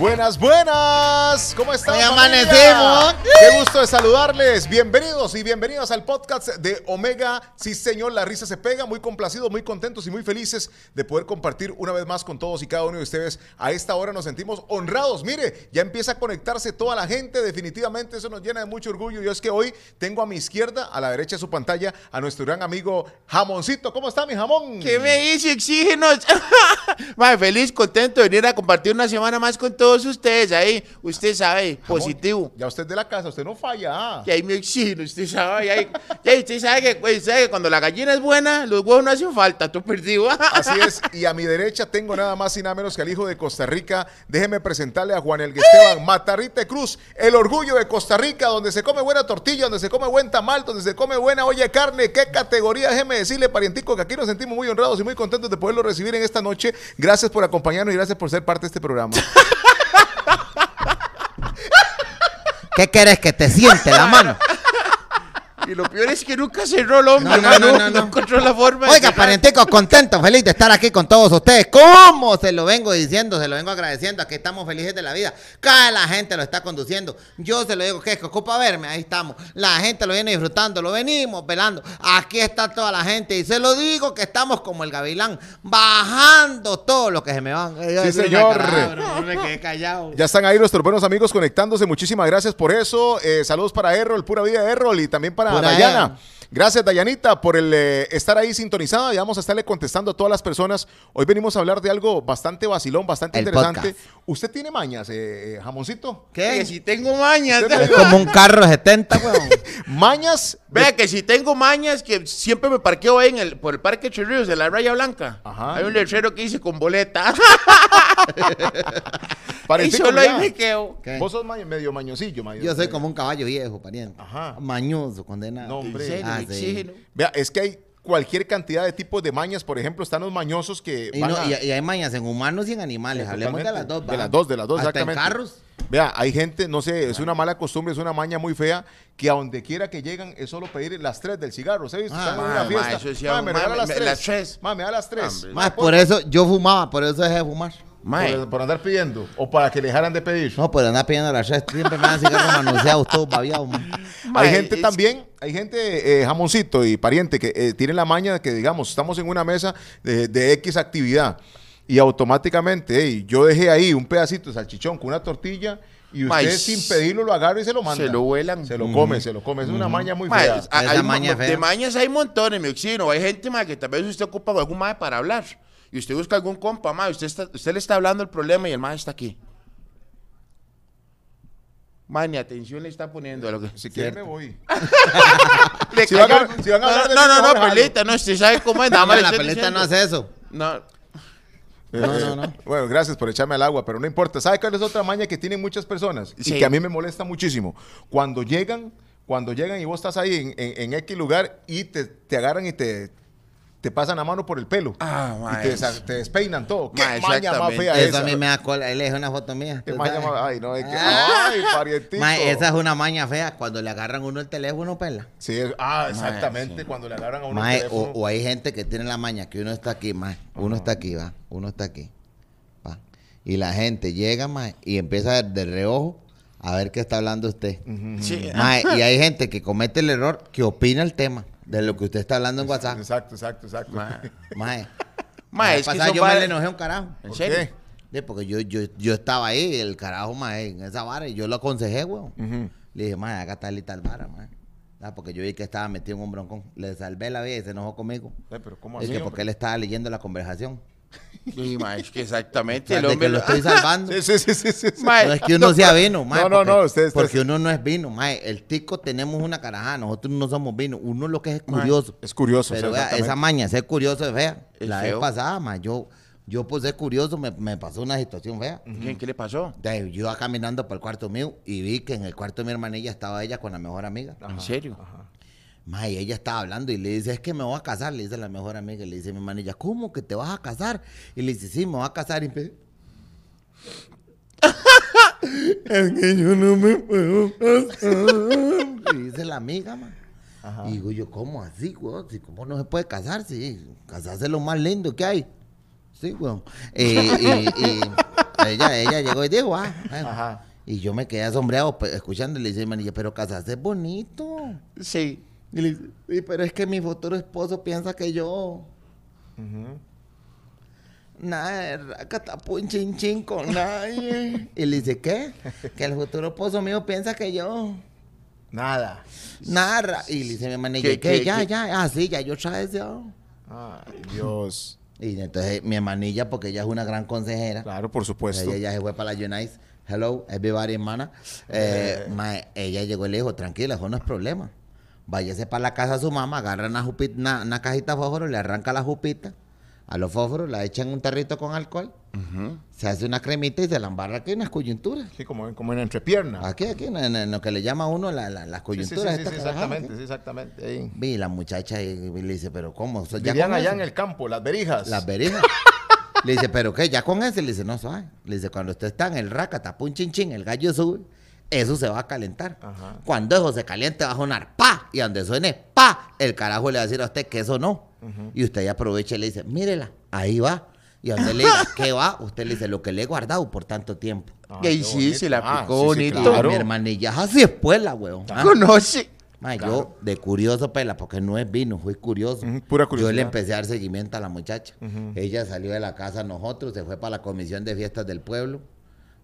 Buenas, buenas. ¿Cómo están? Hoy familia? amanecimos. Qué gusto de saludarles. Bienvenidos y bienvenidas al podcast de Omega. Sí, señor, la risa se pega. Muy complacidos, muy contentos y muy felices de poder compartir una vez más con todos y cada uno de ustedes. A esta hora nos sentimos honrados. Mire, ya empieza a conectarse toda la gente. Definitivamente eso nos llena de mucho orgullo. Yo es que hoy tengo a mi izquierda, a la derecha de su pantalla, a nuestro gran amigo Jamoncito. ¿Cómo está mi jamón? ¿Qué me dice Oxígenos? Mae, feliz, contento de venir a compartir una semana más con todos ustedes ahí. Usted sabe, Jamón, positivo. Ya usted de la casa, usted no falla. ah. Que ahí me oxígeno, usted sabe. Ya, ya usted sabe que, pues, sabe que cuando la gallina es buena, los huevos no hacen falta, tú perdido. Así es, y a mi derecha tengo nada más y nada menos que al hijo de Costa Rica. Déjeme presentarle a Juan El Esteban Matarrite Cruz, el orgullo de Costa Rica, donde se come buena tortilla, donde se come buen tamal, donde se come buena olla de carne. ¿Qué categoría? Déjeme decirle, parientico, que aquí nos sentimos muy honrados y muy contentos de poderlo recibir en esta noche. Gracias por acompañarnos y gracias por ser parte de este programa. ¿Qué querés que te siente la mano? Y lo peor es que nunca cerró el hombre, No, no, no, no, no. encontró la forma de Oiga, parentico, contento, feliz de estar aquí con todos ustedes. ¿Cómo se lo vengo diciendo? Se lo vengo agradeciendo. Aquí estamos felices de la vida. Cada la gente lo está conduciendo. Yo se lo digo, que es que ocupa verme? Ahí estamos. La gente lo viene disfrutando, lo venimos velando. Aquí está toda la gente. Y se lo digo que estamos como el gavilán, bajando todo lo que se me van. Sí, señor. No me quedé callado. Ya están ahí nuestros buenos amigos conectándose. Muchísimas gracias por eso. Eh, saludos para Errol, pura vida de Errol y también para Pura Dayana. Gracias, Dayanita, por el eh, estar ahí sintonizada y vamos a estarle contestando a todas las personas. Hoy venimos a hablar de algo bastante vacilón, bastante El interesante. podcast. ¿Usted tiene mañas, eh, eh, jamoncito? Que ¿Qué? si tengo mañas. Es como un carro de 70, weón. Mañas. de- Vea que si tengo mañas, que siempre me parqueo ahí en el, por el Parque Chorrillos de la Raya Blanca. Ajá. Hay un letrero que dice con boleta. y solo ahí me quedo. ¿Qué? Vos sos ma- medio mañosillo, maño- Yo soy como un caballo viejo, pariente. Ajá. Mañoso, condenado. No, hombre. En serio, Ah, Vea, es que hay cualquier cantidad de tipos de mañas. Por ejemplo, están los mañosos que. Y, van no- a- y- y hay mañas en humanos y en animales. Sí, Hablemos de las dos. De las dos, de las dos, Hasta exactamente. en carros. Vea, hay gente, no sé, es una mala costumbre, es una maña muy fea, que a donde quiera que llegan es solo pedir las tres del cigarro. ¿Se ha visto? Ah, ma, eso sí, Ma, me ma, me- las me- tres. las tres. Ma, me da las tres. Hombre. Más por eso yo fumaba, por eso dejé de fumar. Mae, Por, por andar pidiendo. O para que dejaran de pedir. No, por andar pidiendo las tres. Siempre me dan cigarros manoseados, todos babiados. hay gente es- también, hay gente, eh, jamoncito y pariente, que eh, tienen la maña de que, digamos, estamos en una mesa de, de X actividad y automáticamente, hey, yo dejé ahí un pedacito de salchichón con una tortilla y usted sin pedirlo lo agarra y se lo manda. se lo vuelan. Se lo come, se lo come. Es una maña muy fea. hay- Esa hay maña mo- fea. de mañas hay montones, mi oxígeno. Hay gente mae, que tal vez usted ocupa con algún mae para hablar. Y usted busca algún compa, mae, usted, está- usted le está hablando el problema y el mae está aquí. Ni atención le está poniendo a lo que... Si quiere me voy. Le Si van a- cayó- si van a hablar de no, no, no, no, pelita, no, usted sabe cómo es. Nada más No, la estoy pelita no diciendo. hace eso. No, No, no, no. Bueno, gracias por echarme al agua, pero no importa. ¿Sabe cuál es otra maña que tienen muchas personas? Y que a mí me molesta muchísimo. Cuando llegan, cuando llegan y vos estás ahí en, en- en X lugar y te, te agarran y te, te pasan la mano por el pelo. Ah, y mae. te, te despeinan todo. ¿Qué Ma, maña más fea Eso esa? a mí me da cola. Él es una foto mía. ¿Qué ¿tú maña más? Ay, no, es que... Ah. Ay, parientito. Ma, esa es una maña fea. Cuando le agarran uno el teléfono, pela. Sí, es- ah, exactamente. sí. Cuando le agarran a uno el o, teléfono. o hay gente que tiene la maña que uno está aquí, ma. Uno está aquí, va. Uno está aquí. Va. Y la gente llega, ma, y empieza de reojo a ver qué está hablando usted. sí. Y hay gente que comete el error que opina el tema de lo que usted está hablando en WhatsApp. Exacto, exacto, exacto. Ma. Mae. Ma, La es vez que pasada son yo me le enojé un carajo. ¿En ¿Por serio? qué? Sí, porque yo, yo, yo estaba ahí, el carajo, mae, en esa vara, y yo lo aconsejé, weón. Le dije, mae, haga tal y tal vara, mae. Ah, porque yo vi que estaba metido en un broncón. Le salvé la vida y se enojó conmigo. Eh, pero ¿cómo Es así, que hombre? porque él estaba leyendo la conversación. Sí, ma, es que exactamente. El de hombre que lo estoy salvando. Sí, sí, sí, sí, sí, sí. Ma, No es que uno no, sea vino, mae. No, no, porque, no, usted- usted- Porque uno no es vino, mae. El tico tenemos una carajada, nosotros no somos vino. Uno lo que es curioso. Es curioso. Pero vea, esa maña, ser curioso es fea. Es la vez pasada, mae, yo, yo por ser curioso me, me pasó una situación fea. ¿Qué, qué le pasó? De- Yo iba caminando por el cuarto mío y vi que en el cuarto de mi hermanilla estaba ella con la mejor amiga. ¿En serio? Ma, y ella estaba hablando y le dice, es que me voy a casar, le dice la mejor amiga. Le dice mi hermanilla, ¿cómo que te vas a casar? Y le dice, sí, me voy a casar. Y empe- es que yo no me puedo casar. Y dice la amiga, man. Y digo yo, ¿cómo así, güey? Si, ¿Cómo no se puede casarse? Casarse es lo más lindo que hay. Sí, weón. Eh, y- y- ella, ella llegó y dijo, ah, bueno. Ajá. Y yo me quedé asombrado pues, escuchando y le dice, manilla, pero casarse es bonito. Sí. Y le dice, "Sí, pero es que mi futuro esposo piensa que yo... Nada de racatapun chin chin con nadie. y le dice, ¿qué? Que el futuro esposo mío piensa que yo... Nada. Nada. ra-". Y le dice mi manilla, ¿Qué, ya, qué? ya. Ah, sí, ya yo traes ya. Ay, Dios. Y entonces mi hermanilla, porque ella es una gran consejera. Claro, por supuesto. Ella ya se fue para la United. Hello, everybody, hermana. Eh, mae, ella llegó y le dijo, tranquila, eso no es problema. Váyase para la casa de su mamá, agarra una, jupita, una, una cajita de fósforo, le arranca la jupita a los fósforos, la echa en un tarrito con alcohol, se hace una cremita y se la embarra aquí en las coyunturas. Sí, como, como en entrepierna. Aquí, aquí, en, en lo que le llama a uno la- la- las Sí, sí, sí, coyunturas. sí, exactamente, ¿sí? exactamente. Ahí. Vi la muchacha y, y le dice, pero ¿cómo? ¿Ya Vivían allá eso? en el campo, las berijas. Las verijas. Le dice, ¿pero qué? ¿Ya con ese? Le dice, no, suave. Le dice, cuando usted está en el raca, un chin chin, el gallo sube, eso se va a calentar. Ajá. Cuando eso se caliente va a sonar pa, y donde suene pa, el carajo le va a decir a usted que eso no. Y usted ya aprovecha y le dice, mírela, ahí va. Y donde le diga, ¿qué va? Usted le dice, lo que le he guardado por tanto tiempo. Ah, y sí, bonito. se la Ah, aplicó sí, sí, bonito. Y claro. mi hermanilla, así es puela, weón. Ah. Conoce. Ma, yo de curioso, pela, porque no es vino, fui curioso. Pura Yo curiosidad. le empecé a dar seguimiento a la muchacha. Ella salió de la casa a nosotros, se fue para la comisión de fiestas del pueblo.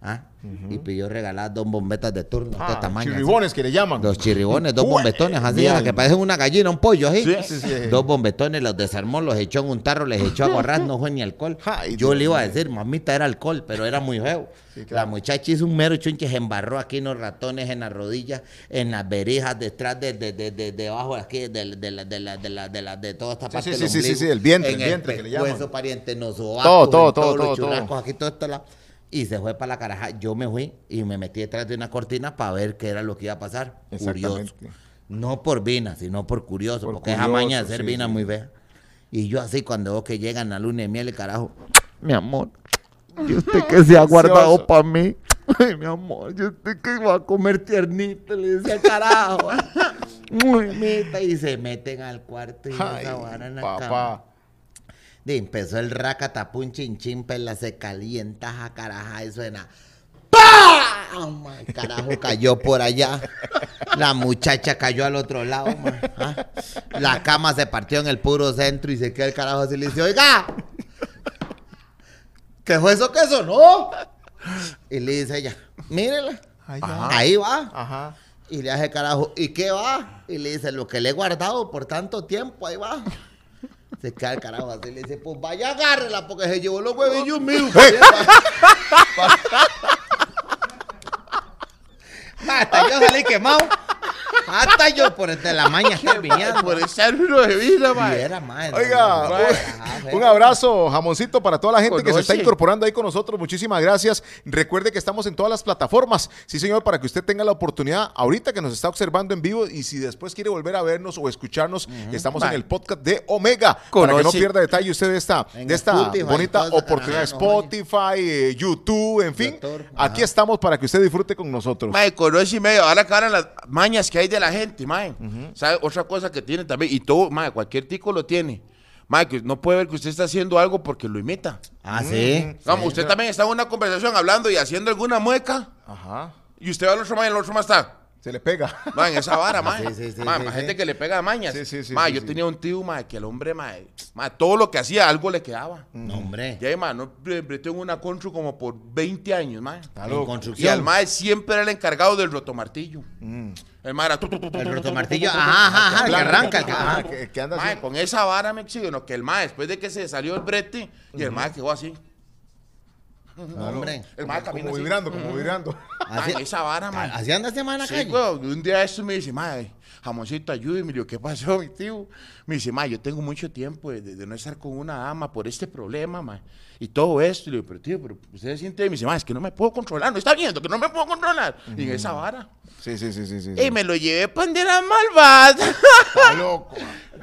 ¿Ah? Y pidió regalar dos bombetas de turno de Ah, este tamaño. así. chirribones que le llaman. Dos chirribones, dos bombetones así, bien. que parecen una gallina, un pollo así. Sí, sí, sí. Dos bombetones, los desarmó, los echó en un tarro, les echó agua ras, no fue ni alcohol. Yo le iba a decir, mamita, era alcohol, pero era muy feo. Sí, La claro. muchacha hizo un mero chunche, se embarró aquí en los ratones, en las rodillas, en las verijas, detrás de, de, de, de- debajo aquí, de, de, la, de, la, de, la, de, la, de toda esta Sí, parte sí, del sí, sí, ombligo, sí, el vientre, en el vientre que le llaman. pariente, los Todo, todo, todo, los todo, todo. aquí todo esto. la- Y se fue para la caraja. Yo me fui y me metí detrás de una cortina para ver qué era lo que iba a pasar. Curioso. No por vina, sino por curioso, Por porque esa curioso, maña de hacer sí, vina sí. muy vieja. Y yo así cuando veo que llegan a luna de miel, el carajo, mi amor, ¿y usted qué se ha guardado para mí? Ay, mi amor, ¿y usted qué va a comer tiernito? Le decía, carajo. Muy mita. Y se meten al cuarto y Ay, esa cama. papá. Empezó el racatapun chinchín, pela, se calienta, jacaraja, y suena. ¡Pam! El carajo cayó por allá. La muchacha cayó al otro lado, man. ¿ah? La cama se partió en el puro centro y se quedó el carajo así. Le dice, oiga, ¿qué fue eso que sonó? Y le dice ella, mírela, Ahí Ajá. va. ahí va. Ajá. Y le hace carajo, ¿y qué va? Y le dice, lo que le he guardado por tanto tiempo, ahí va. Se queda el carajo así, le dice, pues vaya, agárrela, porque se llevó los huevillos míos. Hasta yo salí quemado. Hasta yo por entre la maña. Por echar uno de vida. Oiga, un, un abrazo, jamoncito, para toda la gente que se está incorporando ahí con nosotros. Muchísimas gracias. Recuerde que estamos en todas las plataformas. Sí, señor, para que usted tenga la oportunidad ahorita que nos está observando en vivo y si después quiere volver a vernos o escucharnos, estamos en el podcast de Omega. Para que no pierda detalle usted de esta, de esta Spotify, bonita oportunidad. no Spotify, eh, YouTube, en fin. Aquí ajá. estamos para que usted disfrute con nosotros. Mae, conoce y medio. Ahora que ahora las mañas que hay de la gente, mae. ¿Sabe? Otra cosa que tiene también. Y todo, mae, cualquier tico lo tiene. Mae, que no puede ver que usted está haciendo algo porque lo imita. Ah, sí. Vamos, usted también está en una conversación hablando y haciendo alguna mueca. Ajá. Y usted va al otro mae y el otro mae está. Se le pega. Ma, en esa vara, ma. Sí, sí, sí, Ma, sí, ma, sí. gente que le pega a mañas. Sí, sí, sí, Ma, sí, yo sí. tenía un tío, ma, que el hombre, ma, ma, todo lo que hacía, algo le quedaba. No, hombre. Y ahí, ma, no breteó en una constru como por 20 años, ma. Está En loco. Y al ma siempre era el encargado del rotomartillo. El ma era... tu, tu, tu, tu, El rotomartillo. Ajá, ajá, ajá. El que arranca. El que ajá, ajá. que, que anda Ma, así. con esa vara me exigió, no, que el ma, después de que se salió el brete, y el ma quedó así. No, hombre. El ma camina Como así. vibrando, como vibrando. Así- esa vara, ma. Así anda ese man en la Sí, calle. un día esto me dice, madre, jamoncito, ayúdeme. Le digo, ¿qué pasó, mi tío? Me dice, ma, yo tengo mucho tiempo de, de no estar con una dama por este problema, ma. Y todo esto. Y le digo, pero tío, pero usted se siente. Y me dice, ma, es que no me puedo controlar. No está viendo que no me puedo controlar. Y en esa vara. Sí, sí, sí, sí. sí, Y sí. me lo llevé para donde era malvada. Está loco.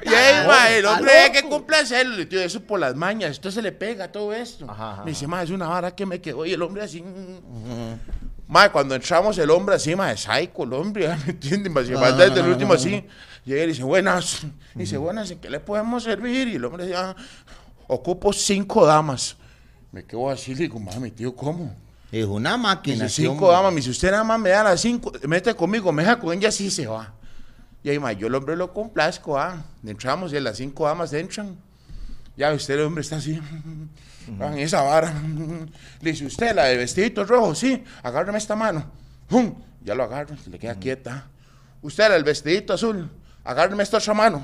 y ahí, ma, el hombre hay que complacerlo. Le digo, eso por las mañas. Esto se le pega todo esto. Ajá, ajá, me dice, ma, es una vara que me quedó. Y el hombre así. mm. Ma, cuando entramos el hombre así, ma, es psycho el hombre, ¿me entienden? Ma, se No, no, desde no, el último así. Llega y dice, buenas. Dice, buenas, ¿en qué le podemos servir? Y el hombre decía, ocupo cinco damas. Me quedo así, le digo, ma, mi tío, ¿cómo? Es una máquina. dice, cinco damas, me dice, usted nada más me da las cinco, mete conmigo, me deja con ella, sí se va. Y ahí, ma, yo el hombre lo complazco, ah. Entramos y las cinco damas entran. Ya usted, el hombre está así, ah, en esa vara. Le dice, usted, la de vestidito rojo, sí, agárrame esta mano. ¡Pum! Ya lo agarra, se le queda quieta. Usted, la del vestidito azul, agárrame esta otra mano.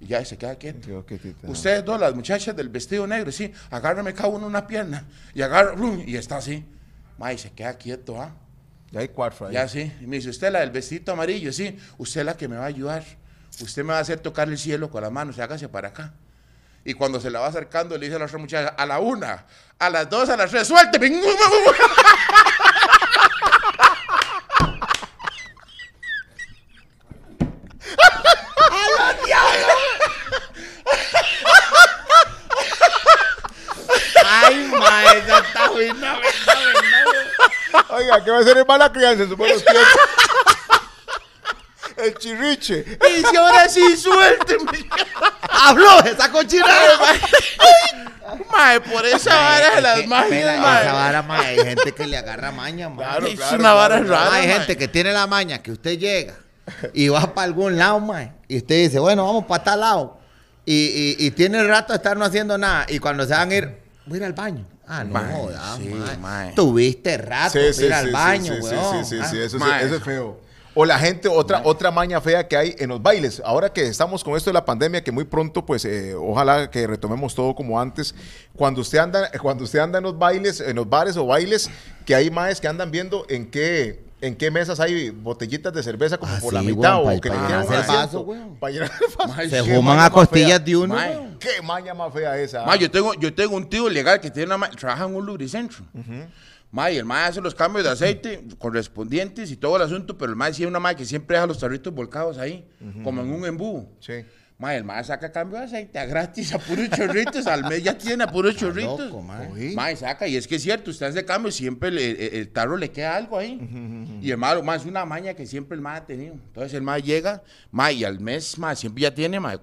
Y ya se queda quietita. Ustedes dos, las muchachas del vestido negro, sí, agárrame cada uno una pierna. Y agarra, ¡blum! y está así. Ma, y se queda quieto, ah. Ya hay cuatro ahí. Ya sí. Y me dice, usted la del vestidito amarillo, sí. Usted es la que me va a ayudar. Usted me va a hacer tocar el cielo con las manos. Hágase para acá. Y cuando se la va acercando, le dice a la otra muchacha, a la una, a las dos, a las tres, suélteme. Ay, ma, esa está buena, buena, buena. Oiga, ¿qué va a ser en mala crianza buenos tiempos? El chirriche. Y dice, ahora sí, suélteme. ¡Habló esa cochinada! Mae, por esa vara de las pela, mae. Esa vara, ma, hay gente que le agarra maña, ma. Claro, Es una vara claro, rara. hay mae. gente que tiene la maña que usted llega y va para algún lado, ma, y usted dice, bueno, vamos para tal lado. Y, y, y tiene el rato de estar no haciendo nada. Y cuando se van a ir, voy a ir al baño. Ah, no, Mae, jodas, sí, mae. mae. Tuviste rato Sí, de ir al sí, baño, weón. sí, sí, Ah, sí, eso, sí, Mae. eso es feo. O la gente, otra, otra maña fea que hay en los bailes. Ahora que estamos con esto de la pandemia, que muy pronto, pues, eh, ojalá que retomemos todo como antes. Cuando usted anda, cuando usted anda en los bailes, en los bares o bailes, que hay maes que andan viendo en qué, en qué mesas hay botellitas de cerveza como Ah, por la mitad weón, o que le quieran asiento, vaso, weón. pa llenar el vaso. Mae, Se fuman a fea. costillas de uno. Qué maña más fea esa. Ma, yo tengo, yo tengo un tío legal que tiene una trabaja en un lubricentro. Ma, y el ma hace los cambios de aceite correspondientes y todo el asunto, pero el ma sí es una ma que siempre deja los tarritos volcados ahí, como en un embudo. Sí. Ma, el ma saca cambio de aceite a gratis a puros chorritos, al mes ya tiene a puros chorritos. loco, ma. Oí. Ma, y saca, y es que es cierto, usted hace cambio, siempre le- el, el tarro le queda algo ahí. Y el ma, ma, es una maña que siempre el ma ha tenido. Entonces el ma llega, ma, y al mes, ma, siempre ya tiene, ma,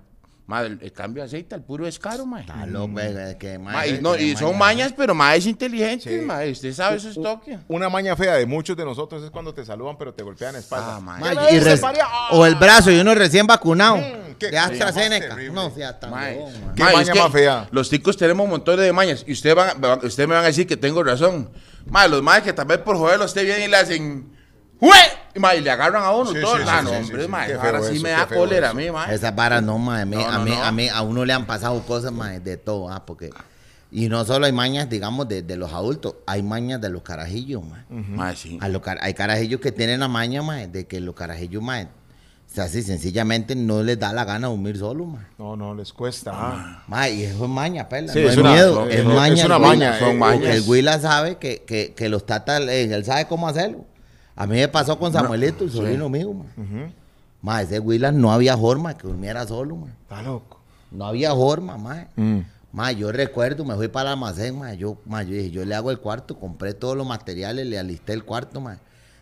ma, el, el cambio de aceite al puro es caro, ma. Está loco, güey, que Ma, mae, y, no, y son maña. mañas, pero ma es inteligente, Sí. ma, usted sabe esos toques. Una maña fea de muchos de nosotros es cuando te saludan pero te golpean espalda. Ah, ma. Ma, ¿Qué me y dices? ¡Ah! o el brazo y uno recién vacunado. Mm, qué de AstraZeneca. No, sea tan Ma, huevón, ma. Qué ma, maña es que más fea. Los ticos tenemos un montón de mañas. Y ustedes van- ustedes me van a decir que tengo razón. Ma, los maes que tal vez por joderlo usted viene y le hacen. ¡Jue! Y, ma, y le agarran a uno Sí, todo. sí, sí, no, hombre, sí, sí. ma, Qué ahora sí eso, me da cólera a mí, ma. Esas varas no, ma, a mí, No, a, mí, no. a mí, a uno le han pasado cosas, ma, de todo, ah, porque... Y no solo hay mañas, digamos, de, de los adultos, hay mañas de los carajillos, ma. Ma, sí. A los car- hay carajillos que tienen la maña, ma, de que los carajillos, ma, o sea, así sencillamente no les da la gana dormir solo, ma. No, no, les cuesta. ah. Ma, y eso es maña, perla. Sí, no es es una- miedo, es maña. es una maña, son mañas. El Huila sabe que, que, que los tatas, eh, él sabe cómo hacerlo. A mí me pasó con Samuelito, el sobrino mío, ma. Ma, ese Huila no había forma que durmiera solo, ma. Está loco. No había forma, ma. Mm. Ma, yo recuerdo, me fui para el almacén, ma. Yo, ma, yo dije, yo le hago el cuarto, compré todos los materiales, le alisté el cuarto, ma.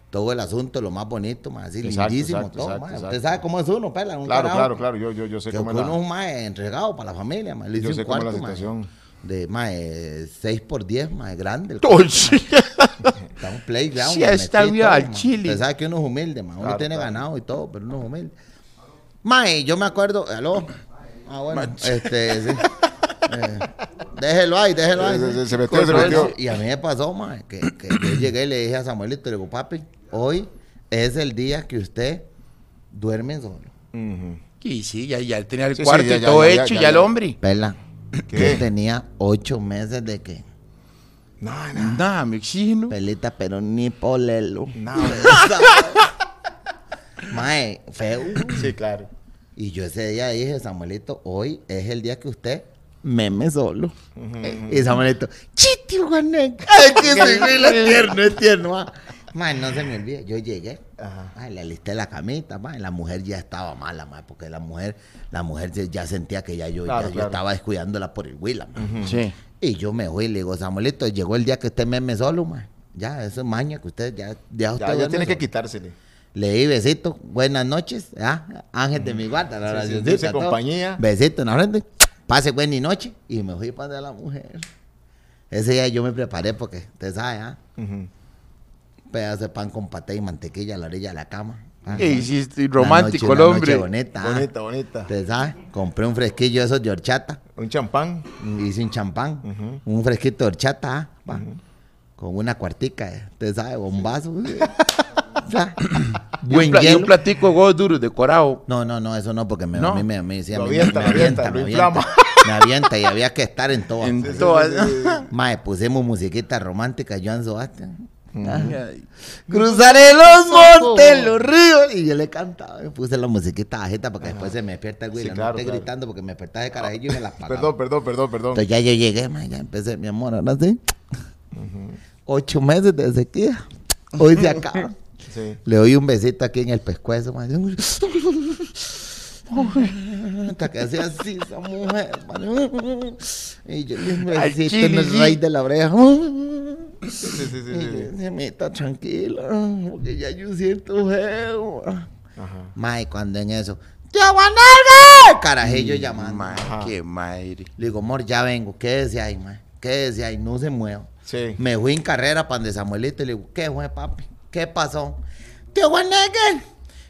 Todo el asunto, lo más bonito, ma. Así Exacto, lindísimo, exacto, todo, exacto, ma. Usted sabe cómo es uno, pela. Un Claro, carajo claro, claro. Yo, yo, yo sé que cómo es uno la... es un mae entregado para la familia. Le Yo sé un cómo es la situación. De mae, 6 por 10, mae, grande. el sí. Está un playground. Sí, está bien al chile. Usted sabe que uno es humilde, mae. Uno Claro, tiene claro. ganado y todo, pero uno es humilde. Mae, yo me acuerdo, aló. Ah, bueno, este, sí. Eh, déjelo ahí, déjelo ahí. Se- se- se metió, se metió. Y a mí me pasó, mae, que, que yo llegué y le dije a Samuelito, le digo, papi, hoy es el día que usted duerme solo. Ujú. Y sí, ya, ya tenía el Sí, sí, cuarto ya, y ya, todo ya, ya, hecho, ya, ya, el hombre. Pela, ¿Qué? yo tenía ocho meses de que, No, no. Nada, mi oxígeno. pelita, pero ni polelo. No. Mae, feo. Sí, claro. Y yo ese día dije, Samuelito, hoy es el día que usted meme solo. Y Samuelito, chiti, Juaneca. Ay, que ese güey es tierno, es tierno. ah. Mae, no se me olvide, yo llegué. Ajá. Ay, le alisté la camita, mae. La mujer ya estaba mala, mae, porque la mujer, la mujer ya sentía que ya yo, Claro, ya yo estaba descuidándola por el Huila, mae. Sí. Y yo me fui y le digo, Samuelito, llegó el día que usted meme solo, mae. Ya, eso es maña que usted ya, ya usted Ya, ya tiene que quitársele. Le di besito, buenas noches, ¿ah? ángel de mi guarda, la Sí, sí, oracioncita, todo. compañía. Besito en la frente, pase buena noche y me fui para la mujer. Ese día yo me preparé porque, usted sabe, ¿ah? Ujú. Pedazo de pan con paté y mantequilla a la orilla de la cama. Ah, ¿Qué hiciste? Romántico noche- el hombre. noche bonita, ah. Bonita, bonita. Usted sabe, compré un fresquillo de esos de horchata. Un champán. Hice un champán, un fresquito de horchata, ah, con una cuartica, eh, usted sabe, bombazo. O sea, Y un, buen y un hielo. platico de huevos duros decorado. No, no, no, eso no, porque me, No. a mí me, me decía, Lo a mí avienta, me, lo avienta, lo inflama. Me avienta y había que estar en todo. En todas. Mae, pusimos musiquita romántica, Joan Sebastián. Ah. Cruzaré los montes, los ríos. Y yo le cantaba, me puse la musiquita bajita porque después se me despierta el güey. Sí, no claro, esté claro. gritando porque me despertaba de carajillo y me la apagaba. Perdón, perdón, perdón, perdón. Entonces ya yo llegué, mae, ya empecé, mi amor, ahora sí. Ocho meses de sequía. Hoy se acaba. Sí. Le doy un besito aquí en el pescuezo, mae. Hasta que hacía así esa mujer, mae. Y yo le un besito en el raíz de la oreja. Sí, sí, sí, sí, decía, "Mita, tranquila, porque ya yo siento feo. Ajá. Mae, cuando en eso, ¡Tío Guanalga! Carajillo llamando. Mae, qué madre. Le digo, amor, ya vengo, quédese ahí, mae. Quédese ahí, no se mueva. Sí. Me fui en carrera para donde Samuelito y le digo, ¿qué fue, papi? ¿Qué pasó? Tío Guanegue,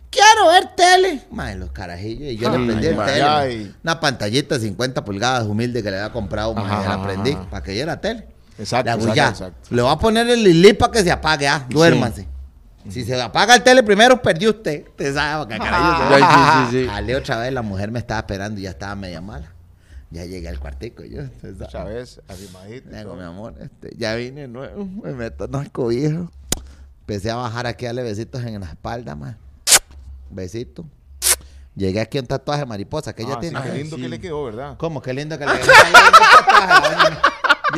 quiero ver tele. Mae, los carajillos. Y yo Ay, le prendí el tele. ay. Una pantallita de 50 pulgadas humilde que le había comprado, mae, la prendí para que viera tele. Exacto, Le hago, exacto, le voy a poner el lili para que se apague, ah, duérmase. Si se apaga el tele primero, perdió usted. Usted sabe, se- Ay, sí, sí, sí. Otra vez, la mujer me estaba esperando y ya estaba media mala. Ya llegué al cuartico, yo. sabe. Chávez, arrimadito. digo, mi amor, este, ya vine nuevo, me meto en las cobijas. Empecé a bajar aquí a darle besitos en la espalda, más. Besito. Llegué aquí a un tatuaje de mariposa que ella Ah, tiene. qué Ay, lindo sí. que le quedó, ¿verdad? ¿Cómo? Qué lindo que le quedó.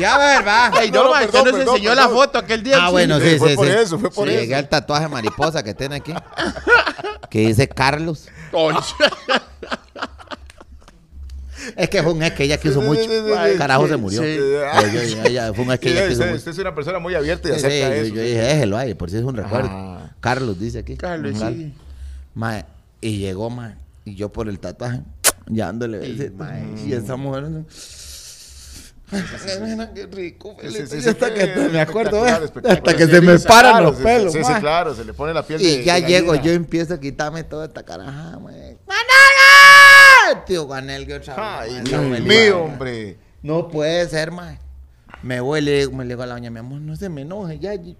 Ya ver, va. Ay, no, No, perdón, usted nos perdón, enseñó la perdón. foto aquel día. Ah, sí. bueno, sí, fue sí, por sí. eso, fue por Sí, eso. Llegué al tatuaje mariposa que tiene aquí. Que dice Carlos. Es que fue un ex que ella quiso Sí, sí, mucho. sí, sí, sí, Carajo sí, se murió. sí. Yo- ella- fue un ex que Sí, ella quiso usted, mucho. usted es una persona muy abierta y Sí, yo, eso. yo sí. dije, déjelo ahí, por si es un recuerdo. Ajá. Carlos dice aquí. Carlos, sí. Mae, y llegó, mae, y yo por el tatuaje, ya dándole besitos, mae, y esa mujer... qué rico, hasta qué que me acuerdo, hasta que se me paran los pelos, Sí, sí, claro, se le pone la piel Y ya llego, yo empiezo a quitarme toda esta caraja. ¡Guanelga! Tío Guanelga otra vez, Ay, Dios mío, hombre. No puede ser, mae. Me voy, le digo, me le digo a la doña, mi amor, no se me enoje, ya, ya,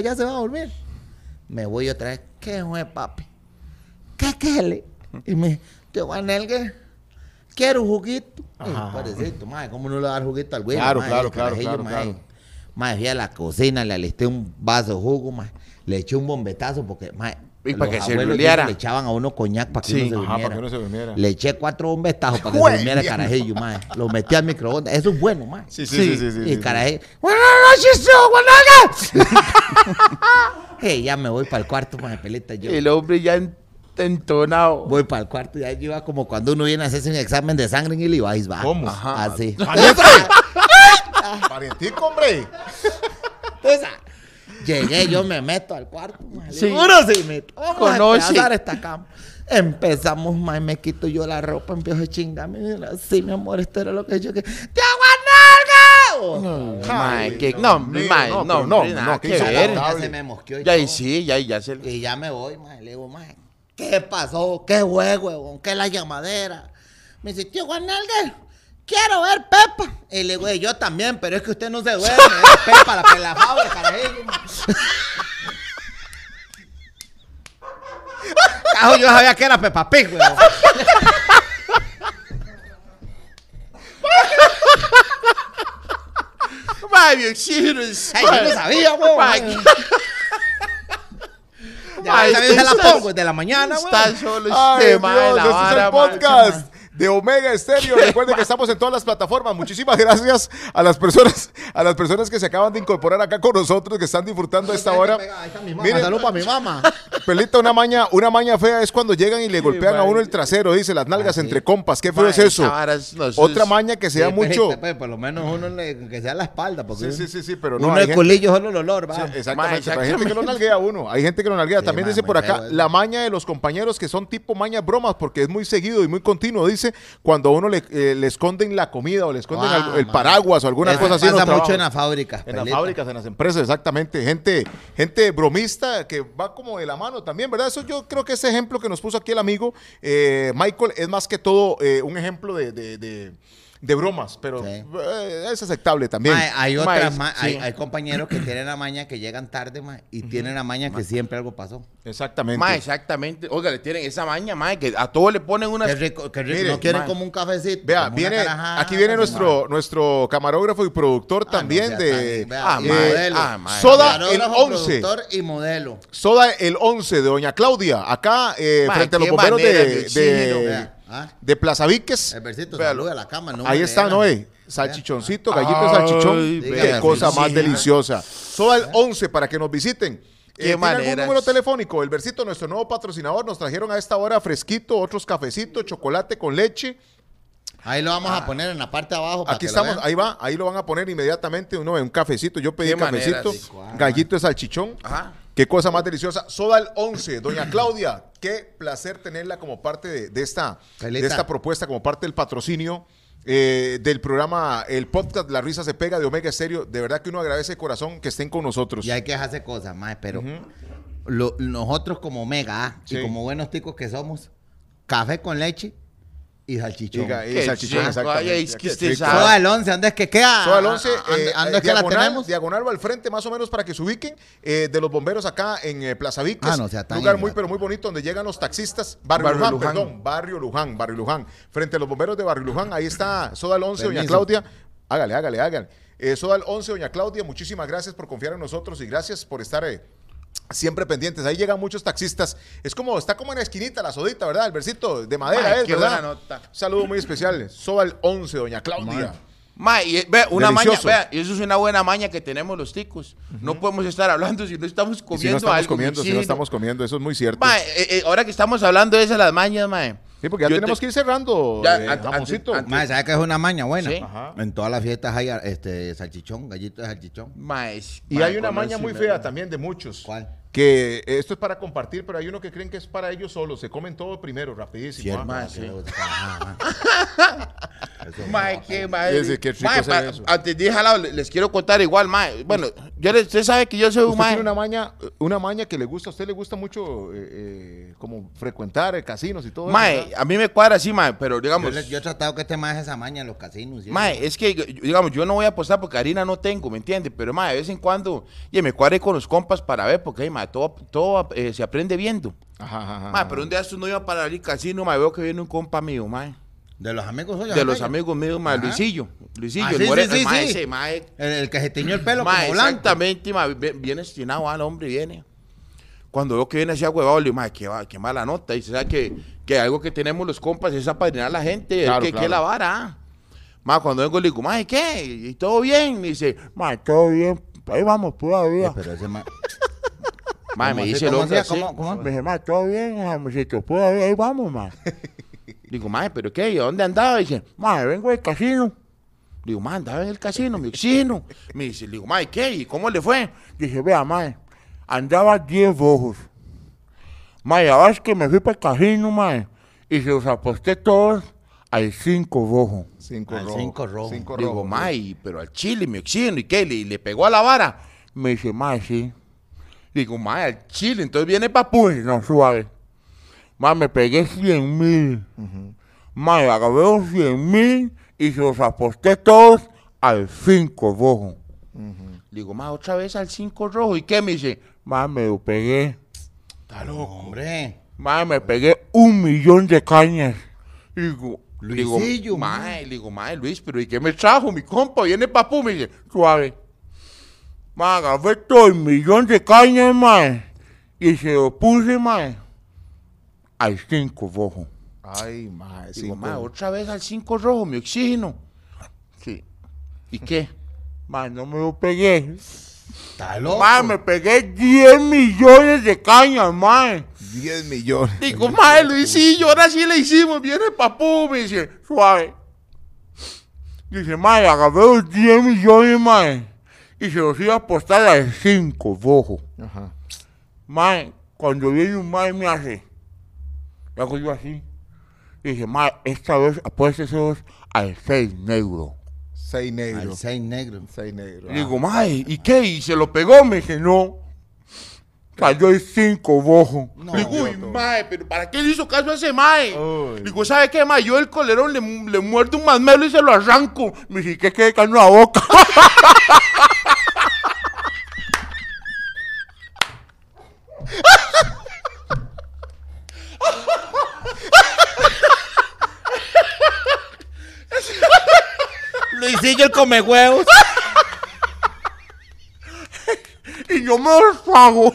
ya se va a dormir. Me voy otra vez, ¿qué fue, papi? ¿Qué, qué le? Y me, tío Guanelgue, quiero un juguito. Ajá. Parecito, mae, ¿cómo no le va a dar juguito al güey? Claro, mae? claro, claro, claro, mae. claro. Fui a la cocina, le alisté un vaso de jugo, mae. Le eché un bombetazo porque, mae, Y para que se ruleara. Le echaban a uno coñac para que Sí. uno se Ajá, durmiera. para que uno se durmiera. Le eché cuatro bombetazos para que se durmiera el carajillo, mae. Lo metí al microondas. Eso es bueno, mae. Sí, sí, sí, sí. sí, y el carajillo, buenas noches, Guanaga. hey, ya me voy para el cuarto, mae, pelita. Yo El hombre ya en- entonado. voy para el cuarto. Ya yo iba como cuando uno viene a hacerse un examen de sangre en Illinois, va. ¿Cómo? Ajá. Así. Parientico, hombre. Entonces, llegué, yo me meto al cuarto, mae. Sí. Seguro sí, me vamos Conoce. a esta cama. Empezamos, mae, me quito yo la ropa, empiezo a chingarme. Sí, mi amor, esto era lo que yo que. ¡Te! Mae, Ay, que Dios no, mae, no, no, no, no, y y todo. sí, ya, ya se Y ya me voy, mae. Le digo, mae, ¿qué pasó? ¿Qué fue, huevón? ¿Qué la llamadera? Me dice, tío Guanalga, quiero ver Pepa. Y le digo, "Eh, yo también, pero es que usted no se duerme. Es Pepa, la pelafable, carajillo. mae". Cajo, yo sabía que era Peppa Pig, huevón. Mi oxígeno es- Ay, yo no sabía, huevón. Ya Ay, se la pongo desde la mañana, Está huevón. solo Ay, este, Dios, la este es el podcast de Omega Estéreo. Recuerden que estamos en todas las plataformas. Muchísimas gracias a las personas, a las personas que se acaban de incorporar acá con nosotros, que están disfrutando a esta hora. Miren. Para mi mamá. Pelita, una maña, una maña fea es cuando llegan y le golpean a uno el trasero, dice, las nalgas entre compas. ¿Qué feo es eso? Otra maña que se da mucho. pues, por lo menos uno le, que sea la espalda. Porque Sí, sí, pero no. uno de culillo solo el olor, va. Exactamente, hay gente que lo nalguea a uno, hay gente que lo nalguea. También dice por acá, la maña de los compañeros que son tipo mañas bromas, porque es muy seguido y muy continuo, dice, cuando a uno le, eh, esconden la comida o le esconden Ah, el paraguas o alguna cosa así. pasa mucho en las fábricas. En las fábricas, en las empresas, exactamente. Gente, gente bromista que va como de la mano también, ¿verdad? Eso yo creo que ese ejemplo que nos puso aquí el amigo eh, Michael es más que todo eh, un ejemplo de- de bromas, pero Sí. eh, es aceptable también. Mae, hay Ma, otras, es- ma- hay, sí. hay compañeros que tienen la maña que llegan tarde, ma, y tienen la maña que siempre algo pasó. Exactamente. Ma, exactamente. Oiga, le tienen esa maña, ma, que a todos le ponen una. Qué rico, qué rico. Mire, no quieren ma. como un cafecito. Vea, viene, carajada, aquí viene nuestro, nuestro camarógrafo y productor Ah, también de vea, Ah, ah, ma. Soda el Camarógrafo, 11. productor y modelo. Soda el 11 de Doña Claudia, acá eh, Ma, frente a los bomberos de. Ah. de Plaza versito, Véalo. saluda a la cama. no Ahí está. Noé. Salchichoncito, Ay, gallito de salchichón. dígame, Qué cosa sí, más ¿eh? deliciosa. Soda el 11 para que nos visiten. Qué ¿Tiene algún maneras. número telefónico? El Versito, nuestro nuevo patrocinador, nos trajeron a esta hora fresquito, otros cafecitos, chocolate con leche. Ahí lo vamos a poner en la parte de abajo. para Aquí que estamos, ahí va, ahí lo van a poner inmediatamente. Uno ve un cafecito, yo pedí cafecito, sí. gallito de salchichón. Ajá. Qué cosa más deliciosa. Soda el 11, doña Claudia, qué placer tenerla como parte de, de esta, de esta propuesta, como parte del patrocinio eh, del programa, el podcast La Risa se pega de Omega Estéreo. De verdad que uno agradece de corazón que estén con nosotros. Y hay que hacer cosas más, pero lo- nosotros como mega ah, Sí. y como buenos ticos que somos, café con leche y salchichón. Diga, y Qué salchichón, exactamente. ay, es que usted sabe. Soda el 11, ¿dónde es que queda? Soda el 11, ¿Dónde, eh, dónde es que la diagonal, tenemos? diagonal va al frente, más o menos para que se ubiquen, eh, de los bomberos acá en eh, Plaza Víquez. Ah, no sea lugar muy, pero muy bonito, donde llegan los taxistas. Barrio, Barrio Luján, Luján. perdón, Barrio Luján, Barrio Luján. Frente a los bomberos de Barrio Luján, ahí está Soda el 11, doña. Claudia. Hágale, hágale, hágale. Eh, Soda el 11, doña Claudia, muchísimas gracias por confiar en nosotros y gracias por estar... eh, Siempre pendientes, ahí llegan muchos taxistas. Es como, está como en la esquinita la sodita, ¿verdad? El versito de madera, Ay, es, qué ¿verdad? buena nota. Un saludo muy especial. Soda el 11, doña Claudia. Ma, y, eh, vea, una Delicioso. maña, vea, y eso es una buena maña que tenemos los ticos. No podemos estar hablando si no estamos comiendo si no estamos algo, comiendo, si no oxígeno. estamos comiendo, eso es muy cierto. Ma, eh, eh, ahora que estamos hablando de esas las mañas, ma. Sí, porque ya yo tenemos te- que ir cerrando, Ya, eh, jamoncito. ¿sabes qué es una maña buena? Sí. Ajá. En todas las fiestas hay este, salchichón, gallito de salchichón. Ma, es- Y hay una maña muy fea también de muchos. ¿Cuál? Que esto es para compartir, pero hay uno que creen que es para ellos solos. Se comen todo primero, rapidísimo. Cierto, ¿ah? que sí. le gusta. Ajá, ajá. Eso Ma, no, qué ma- Ese, qué rico ma, se ve pa- eso. Antes de jalado, le- les quiero contar igual, ma. Bueno, yo le- usted sabe que yo soy un Usted ma. tiene una maña, una maña que le gusta, a usted le gusta mucho eh, eh, como frecuentar eh, casinos y todo Ma, eso. ¿verdad? a mí me cuadra así, ma, pero Yo, digamos. le- yo he tratado que este más esa maña en los casinos. ¿sí? Ma, es que, digamos, yo no voy a apostar porque harina no tengo, ¿me entiende? Pero, ma, de vez en cuando, y me cuadre con los compas para ver, porque, ma, todo, todo eh, se aprende viendo. Ajá, ajá, ajá. Ma, pero un día estos no iba para el casino, ma, veo que viene un compa mío, ma. De los amigos suyos. De los amigos míos, ma. Luisillo. Luisillo, Ah, el sí, moreno, sí, el ma, sí, sí. ese, ma, El, el que se tiñó el pelo ma, como blanco. exactamente, ma, vi- viene destinado al hombre, viene. Cuando veo que viene así a huevado, le digo, ma, qué, qué mala nota. Y se sabe que, que algo que tenemos los compas es apadrinar a la gente, Claro, que, que claro. la vara. Ma, cuando vengo le digo, ma, ¿y qué? ¿Y todo bien? Me dice, ma, todo bien. Ahí vamos todavía. Eh, Pero ese ma- Ma, ¿Cómo me dice el ¿Cómo hombre así. ¿Cómo- cómo? Me dice, ma, todo bien, amorcito, todavía, ahí vamos, ma. Digo, ma, ¿pero qué? ¿Y dónde andaba? Dice, ma, vengo del casino. Digo, ma, andaba en el casino, mi oxígeno. Me dice, le digo, ma, ¿y qué? ¿Y cómo le fue? Dije, vea, ma, andaba 10 ojos. Ma, ya ves que me fui para el casino, ma, y se los aposté todos al 5 rojos. Cinco Al rojo. cinco rojo. Cinco Digo, rojo. ma, y- pero al chile, mi oxígeno, ¿y qué? ¿Le, le pegó a la vara? Me dice, ma, sí. Digo, ma, al chile, entonces viene papu, no, suave. Ma, me pegué 100 mil. Ma, agarré los 100 mil y se los aposté todos al 5 rojo. Digo, ma, otra vez al 5 rojo. ¿Y qué? Me dice, ma, me lo pegué. Está loco. Hombre. Ma, me pegué un millón de cañas. Digo, Luisillo, digo, ma, le digo, ma, Luis, pero ¿y qué me trajo? Mi compa viene papu, me dice, suave. Ma, agarré todo el millón de cañas, ma, y se lo puse, ma, al 5 rojo. Ay, ma, Digo, cinco. ma, otra vez al 5 rojo, mi oxígeno. Sí. ¿Y qué? Ma, no me lo pegué. Está loco. Mae, me pegué 10 millones de cañas, mae. 10 millones. Digo, mae, Luisillo, ahora sí le hicimos. Viene papú, me dice, suave. Dice, mae, agarré los 10 millones, mae. Y se los iba a apostar a 5, bojo. Ajá. Mae, cuando viene un mae me hace. Y hago yo así. Y dije, mae, esta vez apuésteselos al 6 negro. 6 Al negros. seis negro. 6 negros. Le digo, mae, ¿y qué? Y se lo pegó, me dije, no. Cayó el 5, bojo. No. Le digo, uy, mae, pero ¿para qué le hizo caso a ese mae? Le digo, ¿sabe qué, mae? Yo el colerón le, le muerdo un masmelo y se lo arranco. Me dije, ¿qué quede caño a boca? Luisillo el come huevos. y yo me los pago.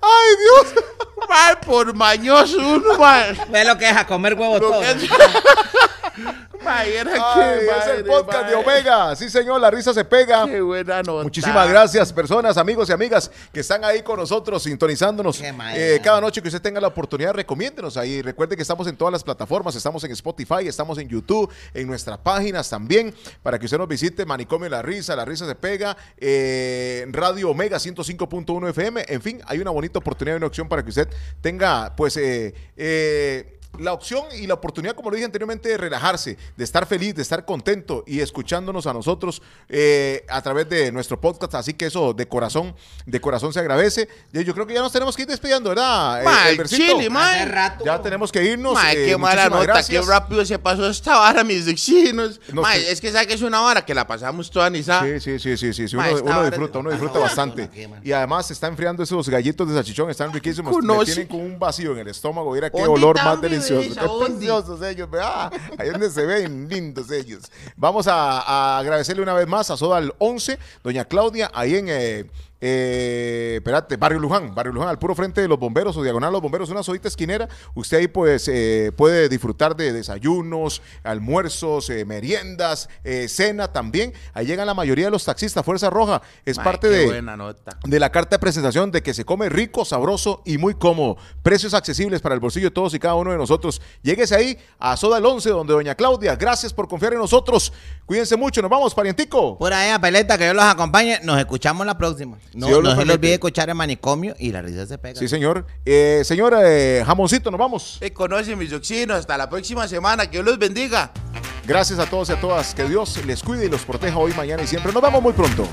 ¡Ay, Dios! mae, por mañoso uno, mae. Ve lo que es a comer huevos todo. era Ay, es el podcast de. Omega. Sí, señor, la risa se pega. Qué buena nota. Muchísimas gracias, personas, amigos y amigas que están ahí con nosotros, sintonizándonos. Qué mal. Eh, cada noche que usted tenga la oportunidad, recomiéndenos ahí. Recuerde que estamos en todas las plataformas, estamos en Spotify, estamos en YouTube, en nuestras páginas también, para que usted nos visite. Manicomio La Risa, La Risa se pega, eh, Radio Omega 105.1 FM. En fin, hay una bonita oportunidad y una opción para que usted tenga, pues, eh, eh, la opción y la oportunidad, como lo dije anteriormente, de relajarse, de estar feliz, de estar contento y escuchándonos a nosotros eh, a través de nuestro podcast. Así que eso de corazón, de corazón se agradece. Yo creo que ya nos tenemos que ir despidiendo, ¿verdad? Elbercito? chile, rato. Ya tenemos que irnos. Mae, eh, qué mala nota, gracias. qué rápido se pasó esta vara, mis vecinos. No, es que sabe que es una vara que la pasamos toda ni sabe. Sí, sí, sí, sí, sí, sí, Mae, Uno, uno disfruta, uno disfruta bastante. Y además se está enfriando esos gallitos de salchichón, están riquísimos. Me tienen con un vacío en el estómago. Mira qué ¿Dónde olor más delicioso. ¿A Qué preciosos ellos, ¿verdad? Ahí donde se ven lindos ellos. Vamos a, a agradecerle una vez más a Soda al 11, doña Claudia, ahí en... eh, eh, espérate, Barrio Luján, Barrio Luján, al puro frente de los bomberos o diagonal a los bomberos, una sodita esquinera. Usted ahí pues eh, puede disfrutar de desayunos, almuerzos, eh, meriendas, eh, cena también. Ahí llegan la mayoría de los taxistas. Fuerza Roja es parte de, de la carta de presentación de que se come rico, sabroso y muy cómodo. Precios accesibles para el bolsillo de todos y cada uno de nosotros. Lléguese ahí a Soda el 11, donde doña Claudia, gracias por confiar en nosotros. Cuídense mucho, nos vamos, parientico. Por ahí, a Peleta, que Dios los acompañe. Nos escuchamos la próxima. No, no se le olvide escuchar el manicomio y la risa se pega. Sí, señor. Eh, señor eh, Jamoncito, nos vamos. Me conocen mis vecinos. Hasta la próxima semana. Que Dios los bendiga. Gracias a todos y a todas. Que Dios les cuide y los proteja hoy, mañana y siempre. Nos vemos muy pronto.